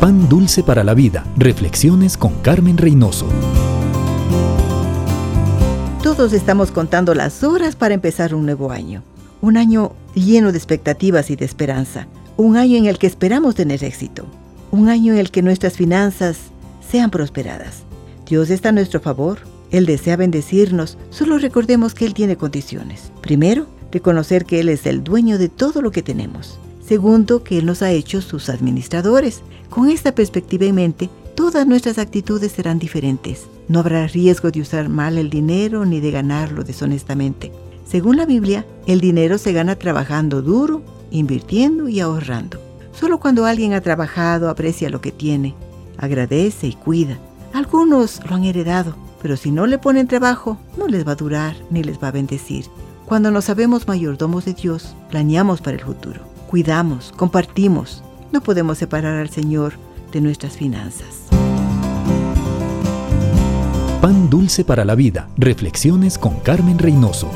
Pan Dulce para la Vida. Reflexiones con Carmen Reynoso. Todos estamos contando las horas para empezar un nuevo año. Un año lleno de expectativas y de esperanza. Un año en el que esperamos tener éxito. Un año en el que nuestras finanzas sean prosperadas. Dios está a nuestro favor. Él desea bendecirnos. Solo recordemos que Él tiene condiciones. Primero, reconocer que Él es el dueño de todo lo que tenemos. Segundo, que Él nos ha hecho sus administradores. Con esta perspectiva en mente, todas nuestras actitudes serán diferentes. No habrá riesgo de usar mal el dinero ni de ganarlo deshonestamente. Según la Biblia, el dinero se gana trabajando duro, invirtiendo y ahorrando. Solo cuando alguien ha trabajado aprecia lo que tiene, agradece y cuida. Algunos lo han heredado, pero si no le ponen trabajo, no les va a durar ni les va a bendecir. Cuando nos sabemos mayordomos de Dios, planeamos para el futuro cuidamos, compartimos. No podemos separar al Señor de nuestras finanzas. Pan dulce para la vida. Reflexiones con Carmen Reynoso.